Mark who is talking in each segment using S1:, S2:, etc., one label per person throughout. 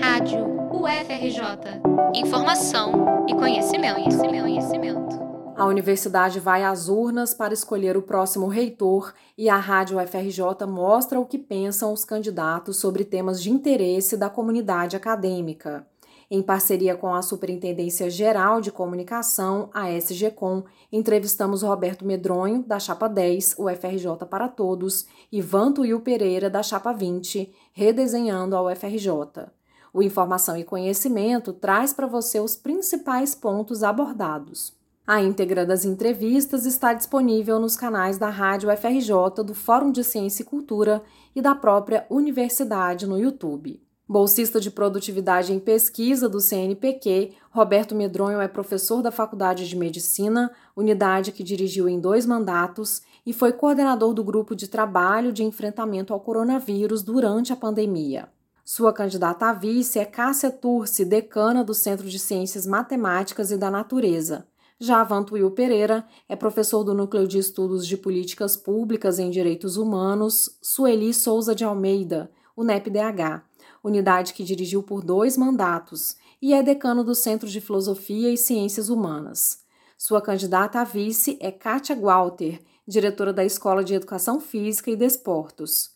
S1: Rádio UFRJ. Informação e conhecimento, conhecimento, conhecimento.
S2: A universidade vai às urnas para escolher o próximo reitor e a Rádio UFRJ mostra o que pensam os candidatos sobre temas de interesse da comunidade acadêmica. Em parceria com a Superintendência Geral de Comunicação, a SGCOM, entrevistamos Roberto Medronho, da Chapa 10, UFRJ para Todos, e Vantuil Pereira, da Chapa 20, Redesenhando a UFRJ. O Informação e Conhecimento traz para você os principais pontos abordados. A íntegra das entrevistas está disponível nos canais da Rádio UFRJ, do Fórum de Ciência e Cultura e da própria universidade no YouTube. Bolsista de Produtividade em Pesquisa do CNPq, Roberto Medronho é professor da Faculdade de Medicina, unidade que dirigiu em dois mandatos, e foi coordenador do grupo de trabalho de enfrentamento ao coronavírus durante a pandemia. Sua candidata a vice é Cássia Turci, decana do Centro de Ciências Matemáticas e da Natureza. Já Vantuil Pereira é professor do Núcleo de Estudos de Políticas Públicas em Direitos Humanos, Sueli Souza de Almeida, UNEP-DH unidade que dirigiu por dois mandatos, e é decano do Centro de Filosofia e Ciências Humanas. Sua candidata a vice é Kátia Walter, diretora da Escola de Educação Física e Desportos.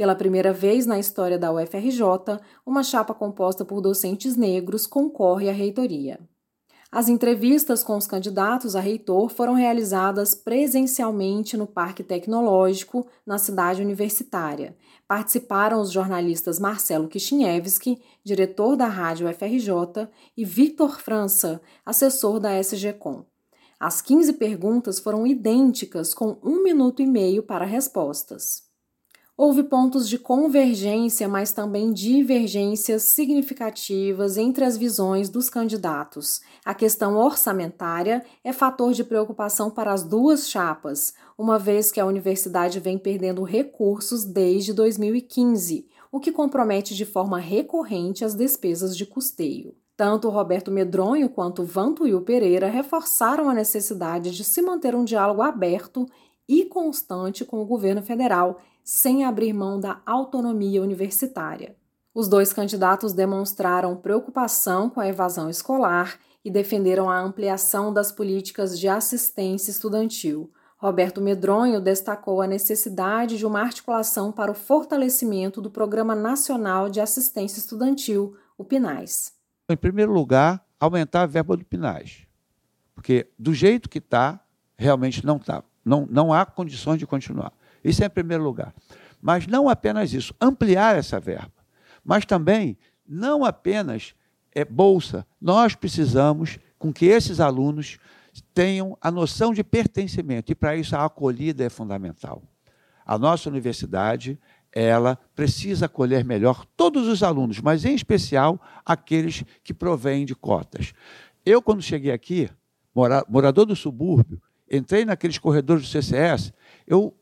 S2: Pela primeira vez na história da UFRJ, uma chapa composta por docentes negros concorre à reitoria. As entrevistas com os candidatos a reitor foram realizadas presencialmente no Parque Tecnológico, na cidade universitária. Participaram os jornalistas Marcelo Kishinevski, diretor da Rádio FRJ, e Victor França, assessor da SGCOM. As 15 perguntas foram idênticas, com um minuto e meio para respostas. Houve pontos de convergência, mas também divergências significativas entre as visões dos candidatos. A questão orçamentária é fator de preocupação para as duas chapas, uma vez que a universidade vem perdendo recursos desde 2015, o que compromete de forma recorrente as despesas de custeio. Tanto Roberto Medronho quanto Vantuil Pereira reforçaram a necessidade de se manter um diálogo aberto e constante com o governo federal sem abrir mão da autonomia universitária. Os dois candidatos demonstraram preocupação com a evasão escolar e defenderam a ampliação das políticas de assistência estudantil. Roberto Medronho destacou a necessidade de uma articulação para o fortalecimento do Programa Nacional de Assistência Estudantil, o PNAES.
S3: Em primeiro lugar, aumentar a verba do PNAES, porque do jeito que está, realmente não está. Não, não há condições de continuar. Isso é em primeiro lugar. Mas não apenas isso, ampliar essa verba. Mas também, não apenas é bolsa, nós precisamos com que esses alunos tenham a noção de pertencimento, e para isso a acolhida é fundamental. A nossa universidade, ela precisa acolher melhor todos os alunos, mas em especial aqueles que provêm de cotas. Eu, quando cheguei aqui, morador do subúrbio, entrei naqueles corredores do CCS, eu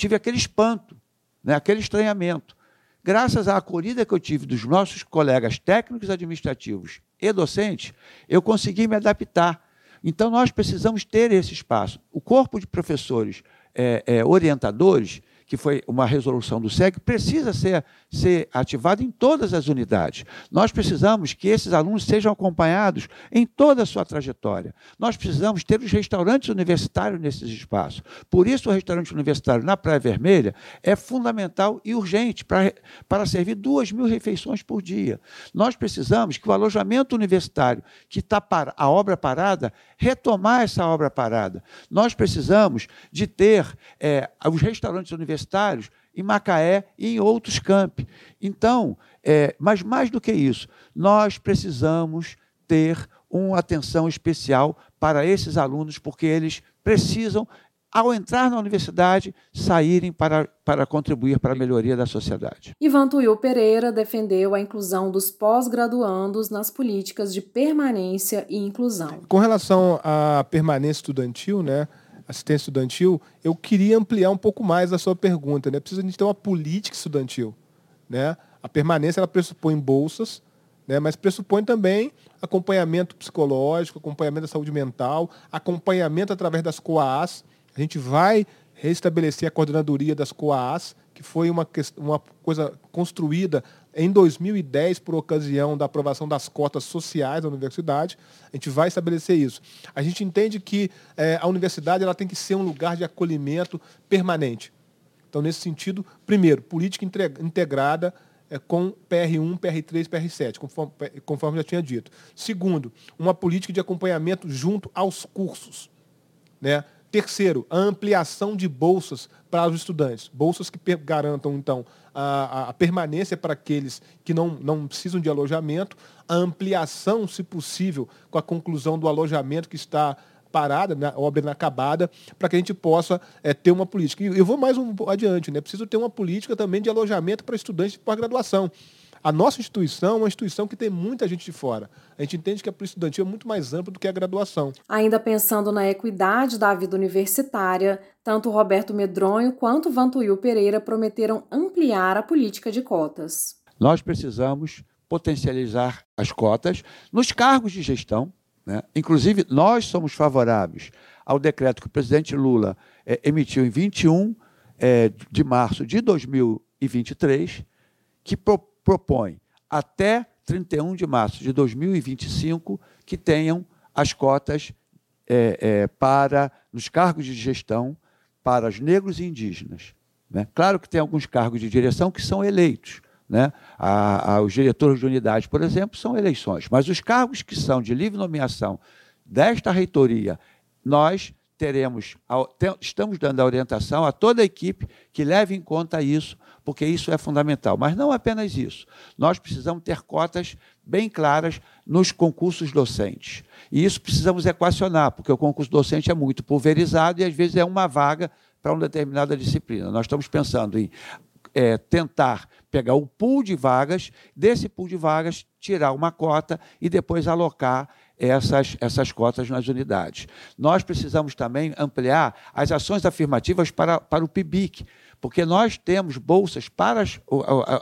S3: tive aquele espanto, né, aquele estranhamento. Graças à acolhida que eu tive dos nossos colegas técnicos administrativos e docentes, eu consegui me adaptar. Então, nós precisamos ter esse espaço. O corpo de professores é, é, orientadores que foi uma resolução do SEG, precisa ser, ser ativado em todas as unidades. Nós precisamos que esses alunos sejam acompanhados em toda a sua trajetória. Nós precisamos ter os restaurantes universitários nesses espaços. Por isso, o restaurante universitário na Praia Vermelha é fundamental e urgente para, para servir duas mil refeições por dia. Nós precisamos que o alojamento universitário, que está para a obra parada, retomar essa obra parada. Nós precisamos de ter é, os restaurantes universitários universitários em Macaé e em outros campi. Então, é, mas mais do que isso, nós precisamos ter uma atenção especial para esses alunos, porque eles precisam, ao entrar na universidade, saírem para, para contribuir para a melhoria da sociedade.
S2: Ivan Tuiu Pereira defendeu a inclusão dos pós-graduandos nas políticas de permanência e inclusão.
S4: Com relação à permanência estudantil, né, assistência estudantil, eu queria ampliar um pouco mais a sua pergunta. Né? Precisa de ter uma política estudantil. Né? A permanência ela pressupõe bolsas, né? mas pressupõe também acompanhamento psicológico, acompanhamento da saúde mental, acompanhamento através das COAAs. A gente vai restabelecer a coordenadoria das COAAs, que foi uma, uma coisa construída em 2010 por ocasião da aprovação das cotas sociais da universidade. A gente vai estabelecer isso. A gente entende que é, a universidade ela tem que ser um lugar de acolhimento permanente. Então, nesse sentido, primeiro, política integrada é, com PR1, PR3, PR7, conforme, conforme já tinha dito. Segundo, uma política de acompanhamento junto aos cursos. Né? Terceiro, a ampliação de bolsas para os estudantes. Bolsas que garantam, então, a, a, permanência para aqueles que não, não precisam de alojamento, a ampliação, se possível, com a conclusão do alojamento que está parada, né, obra inacabada, para que a gente possa é, ter uma política. E eu vou mais um adiante, né? Preciso ter uma política também de alojamento para estudantes de pós-graduação. A nossa instituição é uma instituição que tem muita gente de fora. A gente entende que a polícia estudantil é muito mais ampla do que a graduação.
S2: Ainda pensando na equidade da vida universitária, tanto Roberto Medronho quanto Vantuil Pereira prometeram ampliar a política de cotas.
S3: Nós precisamos potencializar as cotas nos cargos de gestão, né? Inclusive, nós somos favoráveis ao decreto que o presidente Lula é, emitiu em 21 é, de março de 2023, que pro, propõe até 31 de março de 2025 que tenham as cotas é, para nos cargos de gestão para os negros e indígenas. Né? Claro que tem alguns cargos de direção que são eleitos, né? A, a, os diretores de unidade, por exemplo, são eleições. Mas os cargos que são de livre nomeação desta reitoria, nós teremos, estamos dando a orientação a toda a equipe que leve em conta isso, porque isso é fundamental. Mas não apenas isso. Nós precisamos ter cotas bem claras nos concursos docentes. E isso precisamos equacionar, porque o concurso docente é muito pulverizado e às vezes é uma vaga para uma determinada disciplina. Nós estamos pensando em é, tentar pegar o pool de vagas, desse pool de vagas, tirar uma cota e depois alocar essas, essas cotas nas unidades. Nós precisamos também ampliar as ações afirmativas para, para o PIBIC, porque nós temos bolsas para as,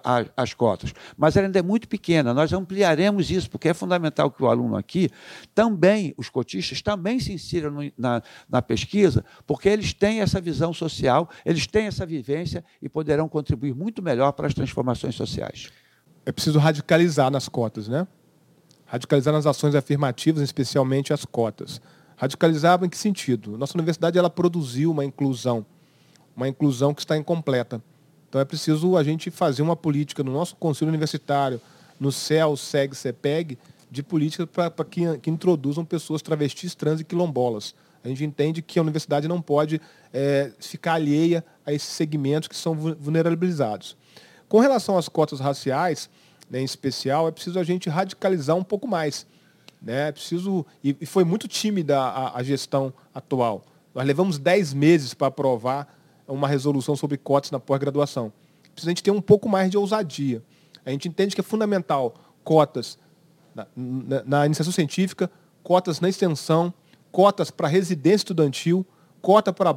S3: as, as, cotas, mas ela ainda é muito pequena. Nós ampliaremos isso, porque é fundamental que o aluno aqui também, os cotistas, também se insiram no, na, na pesquisa, porque eles têm essa visão social, eles têm essa vivência e poderão contribuir muito melhor para as transformações sociais.
S4: É preciso radicalizar nas cotas, né? Radicalizar nas ações afirmativas, especialmente as cotas. Radicalizar em que sentido? Nossa universidade ela produziu uma inclusão uma inclusão que está incompleta. Então é preciso a gente fazer uma política no nosso conselho universitário, no CEL, SEG, CEPEG, de políticas para que, que introduzam pessoas travestis, trans e quilombolas. A gente entende que a universidade não pode é, ficar alheia a esses segmentos que são vulnerabilizados. Com relação às cotas raciais, né, em especial, é preciso a gente radicalizar um pouco mais. Né? É preciso, e, e foi muito tímida a, a gestão atual. Nós levamos 10 meses para aprovar uma resolução sobre cotas na pós-graduação. Precisa a gente ter um pouco mais de ousadia. A gente entende que é fundamental cotas na, na, na iniciação científica, cotas na extensão, cotas para residência estudantil, cota para,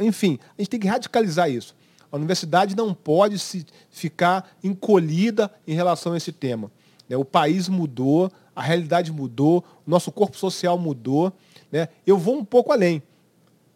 S4: enfim, a gente tem que radicalizar isso. A universidade não pode se ficar encolhida em relação a esse tema. Né? O país mudou, a realidade mudou, o nosso corpo social mudou. Né? Eu vou um pouco além.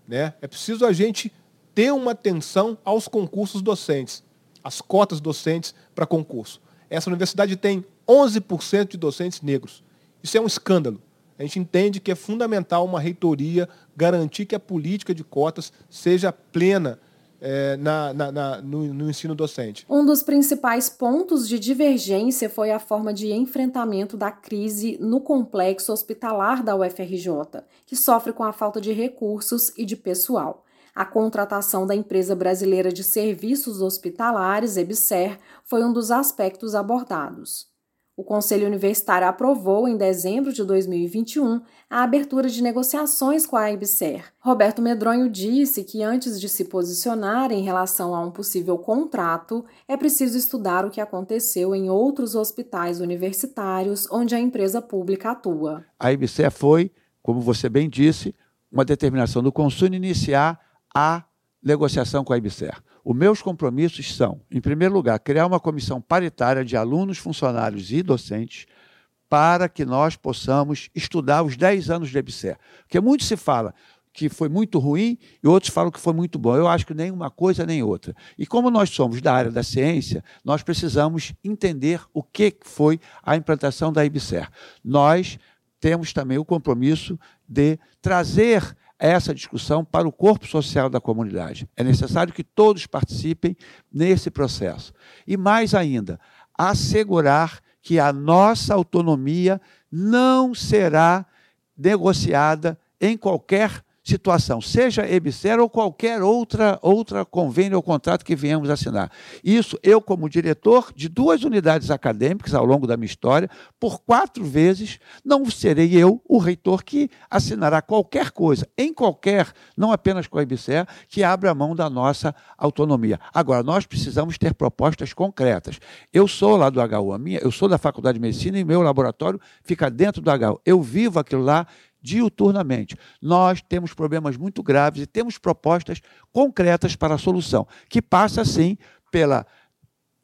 S4: Né? É preciso a gente ter uma atenção aos concursos docentes, as cotas docentes para concurso. Essa universidade tem 11% de docentes negros. Isso é um escândalo. A gente entende que é fundamental uma reitoria garantir que a política de cotas seja plena é, na, na, na, no, no, ensino docente.
S2: Um dos principais pontos de divergência foi a forma de enfrentamento da crise no complexo hospitalar da UFRJ, que sofre com a falta de recursos e de pessoal. A contratação da empresa brasileira de serviços hospitalares, EBSER, foi um dos aspectos abordados. O Conselho Universitário aprovou, em dezembro de 2021, a abertura de negociações com a EBSER. Roberto Medronho disse que, antes de se posicionar em relação a um possível contrato, é preciso estudar o que aconteceu em outros hospitais universitários onde a empresa pública atua.
S3: A EBSER foi, como você bem disse, uma determinação do Conselho iniciar a negociação com a IBSER. Os meus compromissos são, em primeiro lugar, criar uma comissão paritária de alunos, funcionários e docentes para que nós possamos estudar os 10 anos da IBSER. Porque muito se fala que foi muito ruim e outros falam que foi muito bom. Eu acho que nem uma coisa nem outra. E como nós somos da área da ciência, nós precisamos entender o que foi a implantação da IBSER. Nós temos também o compromisso de trazer essa discussão para o corpo social da comunidade. É necessário que todos participem nesse processo. E mais ainda, assegurar que a nossa autonomia não será negociada em qualquer situação, seja EBSER ou qualquer outra, outra convênio ou contrato que venhamos assinar. Isso, eu, como diretor de duas unidades acadêmicas ao longo da minha história, por quatro vezes, não serei eu o reitor que assinará qualquer coisa, em qualquer, não apenas com a EBSER, que abra mão da nossa autonomia. Agora, nós precisamos ter propostas concretas. Eu sou lá do HU, a minha, eu sou da Faculdade de Medicina e meu laboratório fica dentro do HU. Eu vivo aquilo lá diuturnamente. Nós temos problemas muito graves e temos propostas concretas para a solução, que passa, sim, pela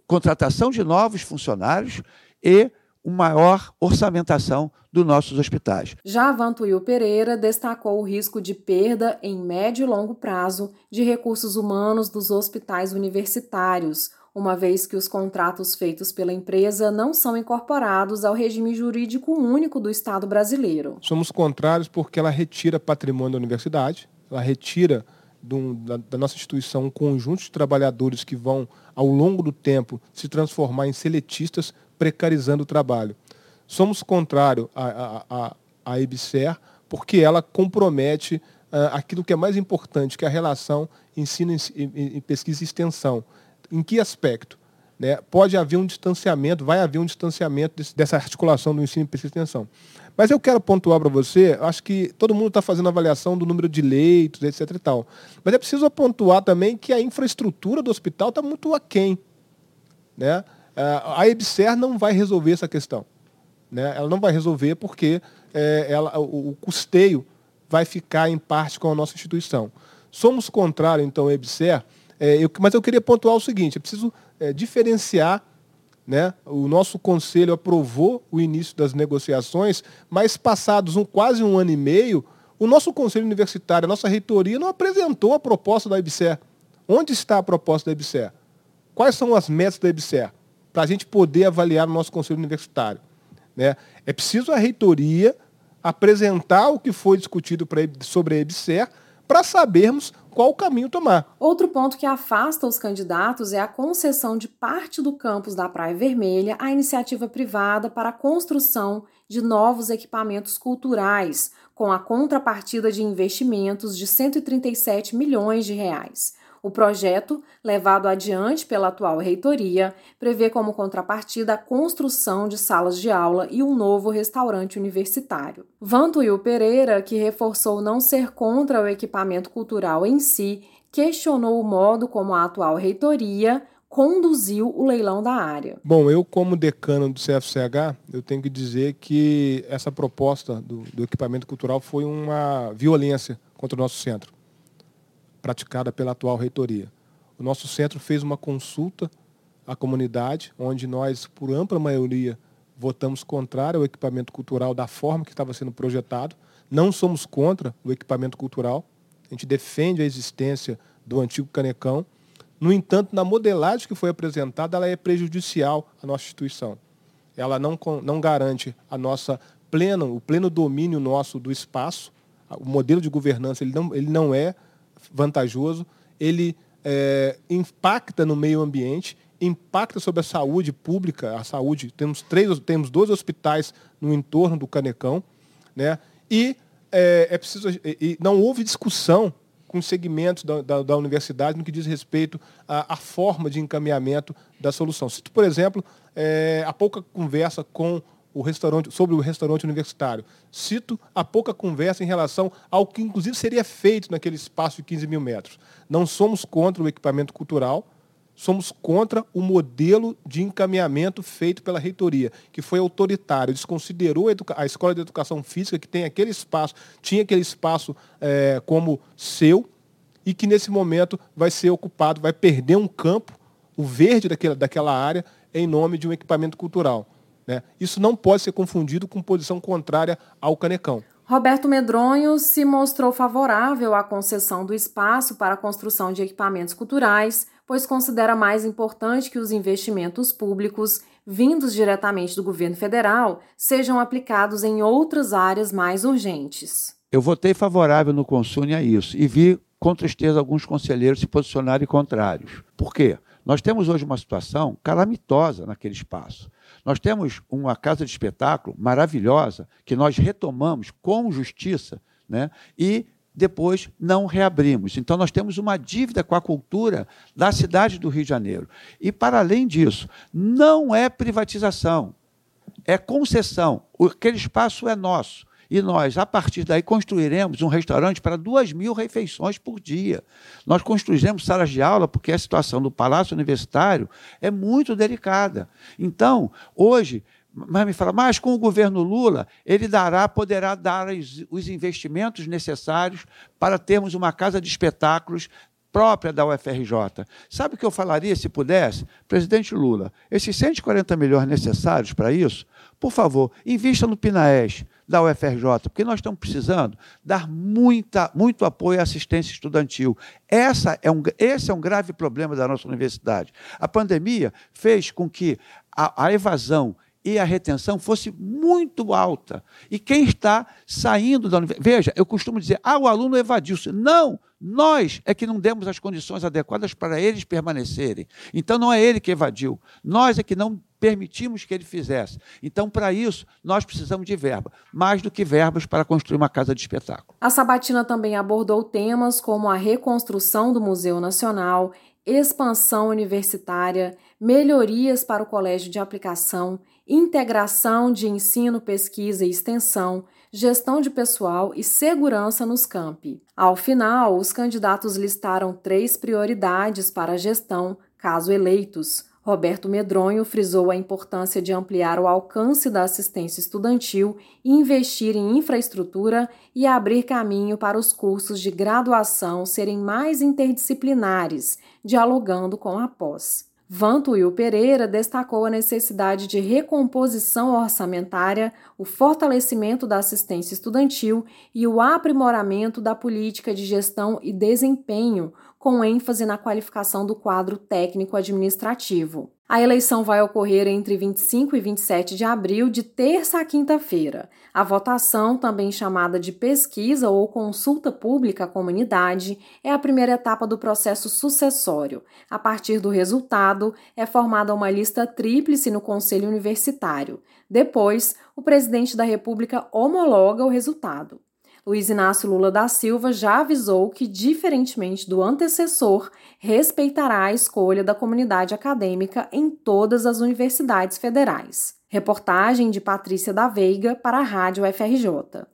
S3: contratação de novos funcionários e uma maior orçamentação dos nossos hospitais.
S2: Já Vantuil Pereira destacou o risco de perda em médio e longo prazo de recursos humanos dos hospitais universitários, uma vez que os contratos feitos pela empresa não são incorporados ao regime jurídico único do Estado brasileiro.
S4: Somos contrários porque ela retira patrimônio da universidade, ela retira do, da, da, nossa instituição um conjunto de trabalhadores que vão, ao longo do tempo, se transformar em seletistas, precarizando o trabalho. Somos contrários à, à, à EBSER porque ela compromete uh, aquilo que é mais importante, que é a relação ensino, e pesquisa e extensão. Em que aspecto? Né? Pode haver um distanciamento, vai haver um distanciamento desse, dessa articulação do ensino pesquisa e extensão. Mas eu quero pontuar para você, acho que todo mundo está fazendo avaliação do número de leitos, etc. e tal. Mas é preciso pontuar também que a infraestrutura do hospital está muito aquém. Né? A EBSER não vai resolver essa questão. Né? Ela não vai resolver porque é, ela, o, o custeio vai ficar em parte com a nossa instituição. Somos contrários, então, à EBSER, é, eu, mas eu queria pontuar o seguinte: é preciso é, diferenciar. Né? O nosso conselho aprovou o início das negociações, mas passados um, quase um ano e meio, o nosso conselho universitário, a nossa reitoria, não apresentou a proposta da IBSER. Onde está a proposta da IBSER? Quais são as metas da IBSER? Para a gente poder avaliar o nosso conselho universitário. Né? É preciso a reitoria apresentar o que foi discutido sobre a IBSER para sabermos qual caminho tomar.
S2: Outro ponto que afasta os candidatos é a concessão de parte do campus da Praia Vermelha à iniciativa privada para a construção de novos equipamentos culturais, com a contrapartida de investimentos de 137 milhões de reais. O projeto, levado adiante pela atual reitoria, prevê como contrapartida a construção de salas de aula e um novo restaurante universitário. Vantuil Pereira, que reforçou não ser contra o equipamento cultural em si, questionou o modo como a atual reitoria conduziu o leilão da área.
S4: Bom, eu como decano do CFCH, eu tenho que dizer que essa proposta do, do equipamento cultural foi uma violência contra o nosso centro praticada pela atual reitoria. O nosso centro fez uma consulta à comunidade, onde nós, por ampla maioria, votamos contrário ao equipamento cultural da forma que estava sendo projetado. Não somos contra o equipamento cultural. A gente defende a existência do antigo Canecão. No entanto, na modelagem que foi apresentada, ela é prejudicial à nossa instituição. Ela não, não garante a nossa pleno, o pleno domínio nosso do espaço. O modelo de governança ele não, ele não é vantajoso, ele é, impacta no meio ambiente, impacta sobre a saúde pública, a saúde, temos três, temos dois hospitais no entorno do Canecão, né? E é, é preciso, e não houve discussão com segmentos da, da, da, universidade no que diz respeito à, à, forma de encaminhamento da solução. Cito, por exemplo, é, a pouca conversa com o restaurante, sobre o restaurante universitário. Cito a pouca conversa em relação ao que, inclusive, seria feito naquele espaço de 15 mil metros. Não somos contra o equipamento cultural, somos contra o modelo de encaminhamento feito pela reitoria, que foi autoritário, desconsiderou a, a escola de educação física, que tem aquele espaço, tinha aquele espaço é, como seu, e que nesse momento vai ser ocupado, vai perder um campo, o verde daquela, daquela área, em nome de um equipamento cultural. Né? Isso não pode ser confundido com posição contrária ao canecão.
S2: Roberto Medronho se mostrou favorável à concessão do espaço para a construção de equipamentos culturais, pois considera mais importante que os investimentos públicos vindos diretamente do governo federal sejam aplicados em outras áreas mais urgentes.
S3: Eu votei favorável no Consune a isso e vi com tristeza alguns conselheiros se posicionarem contrários. Por quê? Nós temos hoje uma situação calamitosa naquele espaço. Nós temos uma casa de espetáculo maravilhosa que nós retomamos com justiça né? e depois não reabrimos. Então, nós temos uma dívida com a cultura da cidade do Rio de Janeiro. E, para além disso, não é privatização, é concessão. Aquele espaço é nosso. E nós, a partir daí, construiremos um restaurante para duas mil refeições por dia. Nós construiremos salas de aula, porque a situação do Palácio Universitário é muito delicada. Então, hoje, mas me fala, mas com o governo Lula, ele dará, poderá dar os investimentos necessários para termos uma casa de espetáculos própria da UFRJ. Sabe o que eu falaria se pudesse? Presidente Lula, esses 140 milhões necessários para isso, por favor, invista no PINAES da UFRJ, porque nós estamos precisando dar muita, muito apoio à assistência estudantil. Essa é um, esse é um grave problema da nossa universidade. A pandemia fez com que a, a evasão e a retenção fosse muito alta. E quem está saindo da universidade. Veja, eu costumo dizer, ah, o aluno evadiu-se. Não, nós é que não demos as condições adequadas para eles permanecerem. Então não é ele que evadiu, nós é que não permitimos que ele fizesse. Então, para isso, nós precisamos de verba, mais do que verbas para construir uma casa de espetáculo.
S2: A Sabatina também abordou temas como a reconstrução do Museu Nacional, expansão universitária, melhorias para o colégio de aplicação, integração de ensino, pesquisa e extensão, gestão de pessoal e segurança nos campi. Ao final, os candidatos listaram três prioridades para a gestão, caso eleitos. Roberto Medronho frisou a importância de ampliar o alcance da assistência estudantil, investir em infraestrutura e abrir caminho para os cursos de graduação serem mais interdisciplinares, dialogando com a pós. Vantuil Pereira destacou a necessidade de recomposição orçamentária, o fortalecimento da assistência estudantil e o aprimoramento da política de gestão e desempenho, com ênfase na qualificação do quadro técnico-administrativo. A eleição vai ocorrer entre 25 e 27 de abril, de terça a quinta-feira. A votação, também chamada de pesquisa ou consulta pública à comunidade, é a primeira etapa do processo sucessório. A partir do resultado, é formada uma lista tríplice no Conselho Universitário. Depois, o presidente da República homologa o resultado. Luiz Inácio Lula da Silva já avisou que, diferentemente do antecessor, respeitará a escolha da comunidade acadêmica em todas as universidades federais. Reportagem de Patrícia da Veiga para a Rádio FRJ.